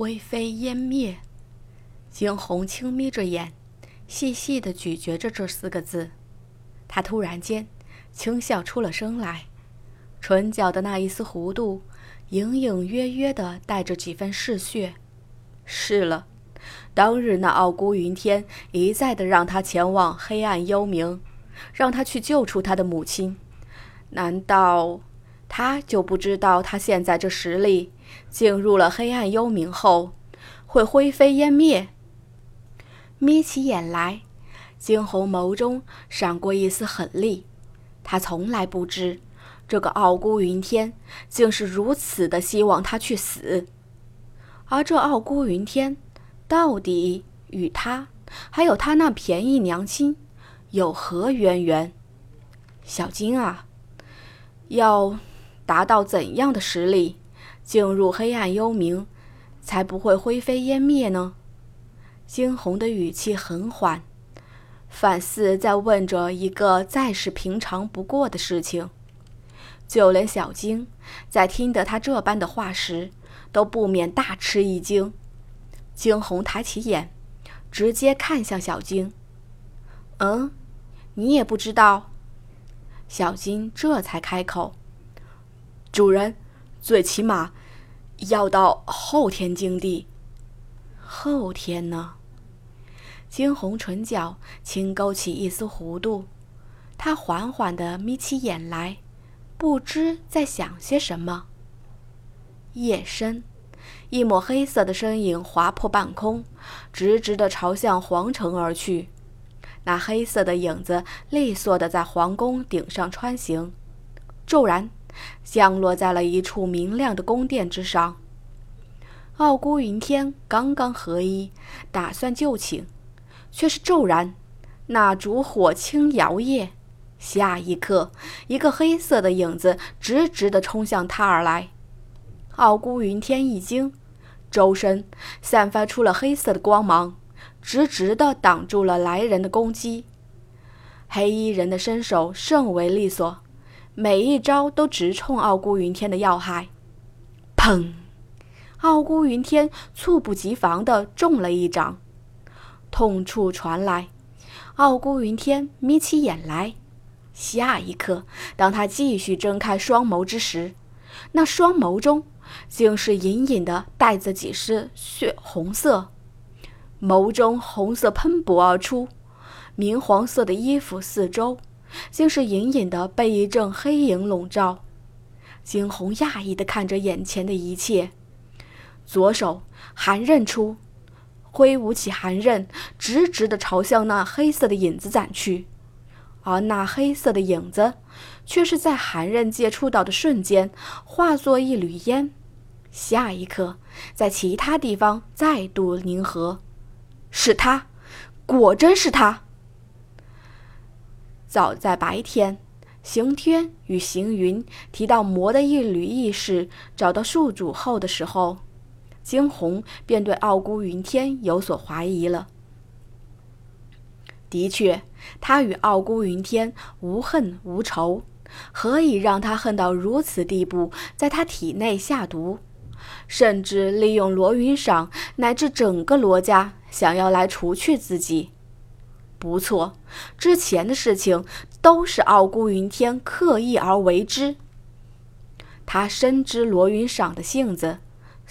灰飞烟灭。惊鸿轻眯着眼，细细地咀嚼着这四个字。他突然间轻笑出了声来，唇角的那一丝弧度，隐隐约约地带着几分嗜血。是了，当日那傲孤云天一再地让他前往黑暗幽冥，让他去救出他的母亲。难道他就不知道他现在这实力，进入了黑暗幽冥后会灰飞烟灭？眯起眼来，惊鸿眸中闪过一丝狠厉。他从来不知，这个傲孤云天竟是如此的希望他去死。而这傲孤云天，到底与他还有他那便宜娘亲有何渊源？小金啊，要达到怎样的实力，进入黑暗幽冥，才不会灰飞烟灭呢？惊鸿的语气很缓，反似在问着一个再是平常不过的事情。就连小金在听得他这般的话时，都不免大吃一惊。惊鸿抬起眼，直接看向小金：“嗯，你也不知道？”小金这才开口：“主人，最起码要到后天境地。后天呢？”惊鸿唇角轻勾起一丝弧度，他缓缓地眯起眼来，不知在想些什么。夜深，一抹黑色的身影划破半空，直直地朝向皇城而去。那黑色的影子利索地在皇宫顶上穿行，骤然降落在了一处明亮的宫殿之上。傲孤云天刚刚合衣，打算就寝。却是骤然，那烛火轻摇曳，下一刻，一个黑色的影子直直地冲向他而来。傲孤云天一惊，周身散发出了黑色的光芒，直直地挡住了来人的攻击。黑衣人的身手甚为利索，每一招都直冲傲孤云天的要害。砰！傲孤云天猝不及防地中了一掌。痛处传来，傲孤云天眯起眼来。下一刻，当他继续睁开双眸之时，那双眸中竟是隐隐的带着几丝血红色，眸中红色喷薄而出。明黄色的衣服四周，竟是隐隐的被一阵黑影笼罩。惊鸿讶异的看着眼前的一切，左手寒刃出。挥舞起寒刃，直直地朝向那黑色的影子斩去，而那黑色的影子，却是在寒刃接触到的瞬间，化作一缕烟，下一刻，在其他地方再度凝合。是他，果真是他。早在白天，刑天与行云提到魔的一缕意识找到宿主后的时候。惊鸿便对傲孤云天有所怀疑了。的确，他与傲孤云天无恨无仇，何以让他恨到如此地步，在他体内下毒，甚至利用罗云赏乃至整个罗家，想要来除去自己？不错，之前的事情都是傲孤云天刻意而为之。他深知罗云赏的性子。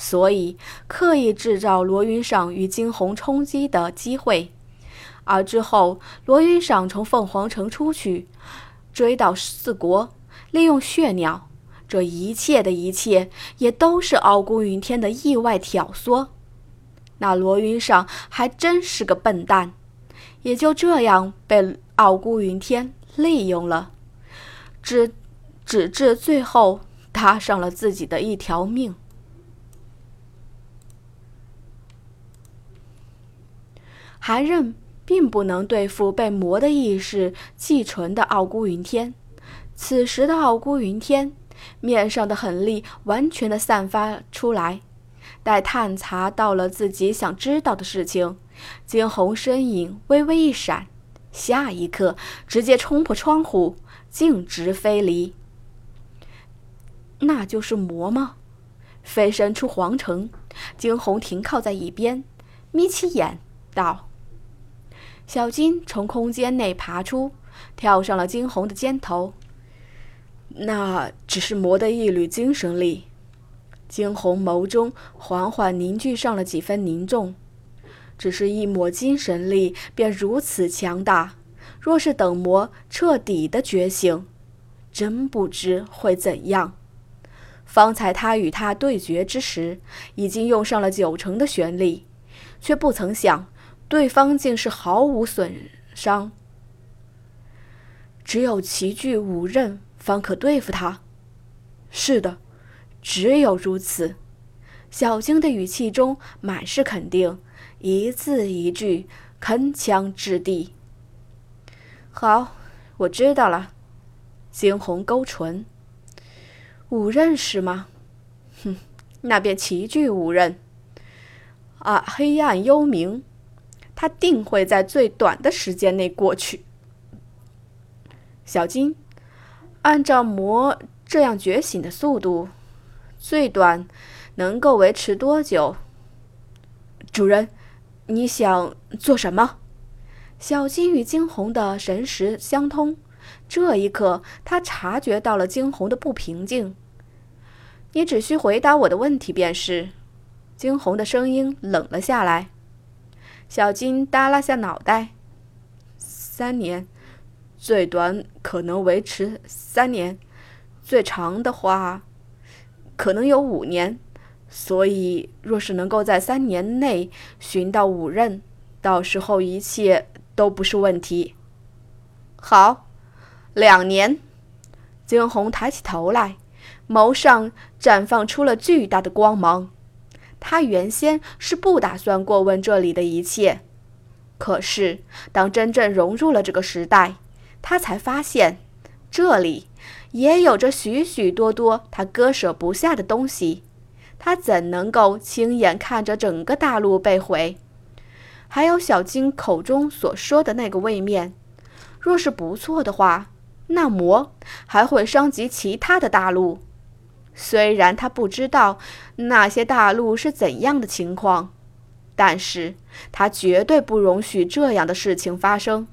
所以刻意制造罗云赏与惊鸿冲击的机会，而之后罗云赏从凤凰城出去，追到四国，利用血鸟，这一切的一切也都是傲孤云天的意外挑唆。那罗云赏还真是个笨蛋，也就这样被傲孤云天利用了，只只至最后搭上了自己的一条命。韩刃并不能对付被魔的意识寄存的傲孤云天。此时的傲孤云天面上的狠厉完全的散发出来。待探查到了自己想知道的事情，惊鸿身影微微一闪，下一刻直接冲破窗户，径直飞离。那就是魔吗？飞身出皇城。惊鸿停靠在一边，眯起眼道：“小金从空间内爬出，跳上了惊鸿的肩头。那只是魔的一缕精神力。”惊鸿眸中缓缓凝聚上了几分凝重。只是一抹精神力，便如此强大。若是等魔彻底的觉醒，真不知会怎样。方才他与他对决之时，已经用上了九成的玄力，却不曾想对方竟是毫无损伤。只有齐聚五刃方可对付他。是的，只有如此。小晶的语气中满是肯定。一字一句，铿锵之地。好，我知道了。惊鸿勾唇，五刃是吗？哼，那便齐聚五刃。啊，黑暗幽冥，他定会在最短的时间内过去。小金，按照魔这样觉醒的速度，最短能够维持多久？主人。你想做什么？小金与惊鸿的神识相通，这一刻，他察觉到了惊鸿的不平静。你只需回答我的问题便是。惊鸿的声音冷了下来。小金耷拉下脑袋。三年，最短可能维持三年，最长的话，可能有五年。所以，若是能够在三年内寻到五任，到时候一切都不是问题。好，两年。惊鸿抬起头来，眸上绽放出了巨大的光芒。他原先是不打算过问这里的一切，可是当真正融入了这个时代，他才发现这里也有着许许多多他割舍不下的东西。他怎能够亲眼看着整个大陆被毁？还有小金口中所说的那个位面，若是不错的话，那魔还会伤及其他的大陆。虽然他不知道那些大陆是怎样的情况，但是他绝对不容许这样的事情发生。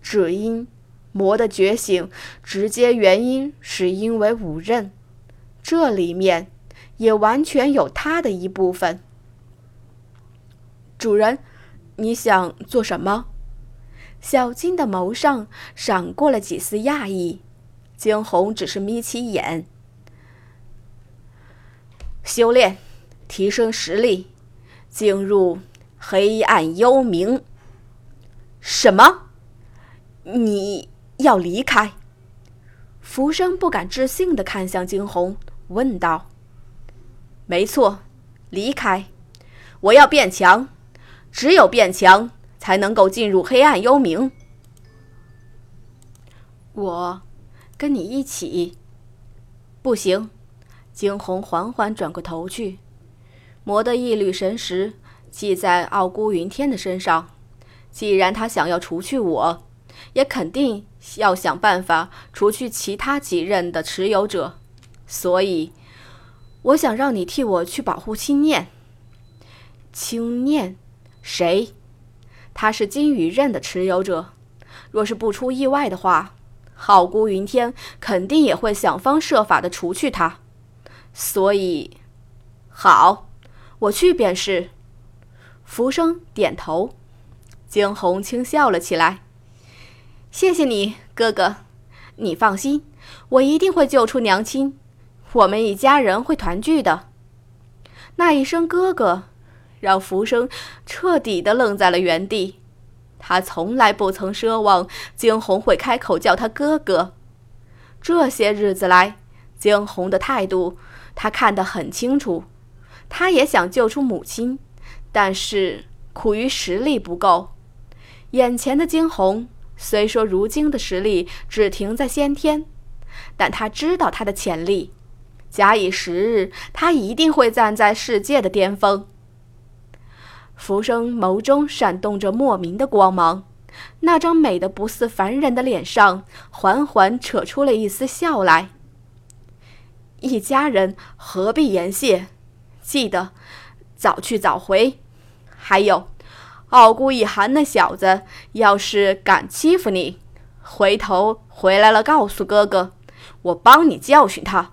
只因魔的觉醒，直接原因是因为五刃，这里面。也完全有他的一部分。主人，你想做什么？小金的眸上闪过了几丝讶异。惊鸿只是眯起眼。修炼，提升实力，进入黑暗幽冥。什么？你要离开？浮生不敢置信的看向惊鸿，问道。没错，离开！我要变强，只有变强才能够进入黑暗幽冥。我跟你一起，不行。惊鸿缓缓转过头去，魔的一缕神识记在傲孤云天的身上。既然他想要除去我，也肯定要想办法除去其他几任的持有者，所以。我想让你替我去保护青念。青念，谁？他是金羽刃的持有者。若是不出意外的话，好孤云天肯定也会想方设法的除去他。所以，好，我去便是。浮生点头。惊鸿轻笑了起来。谢谢你，哥哥。你放心，我一定会救出娘亲。我们一家人会团聚的。那一声“哥哥”，让浮生彻底的愣在了原地。他从来不曾奢望惊鸿会开口叫他哥哥。这些日子来，惊鸿的态度他看得很清楚。他也想救出母亲，但是苦于实力不够。眼前的惊鸿虽说如今的实力只停在先天，但他知道他的潜力。假以时日，他一定会站在世界的巅峰。浮生眸中闪动着莫名的光芒，那张美得不似凡人的脸上缓缓扯出了一丝笑来。一家人何必言谢？记得早去早回。还有，傲孤一寒那小子，要是敢欺负你，回头回来了告诉哥哥，我帮你教训他。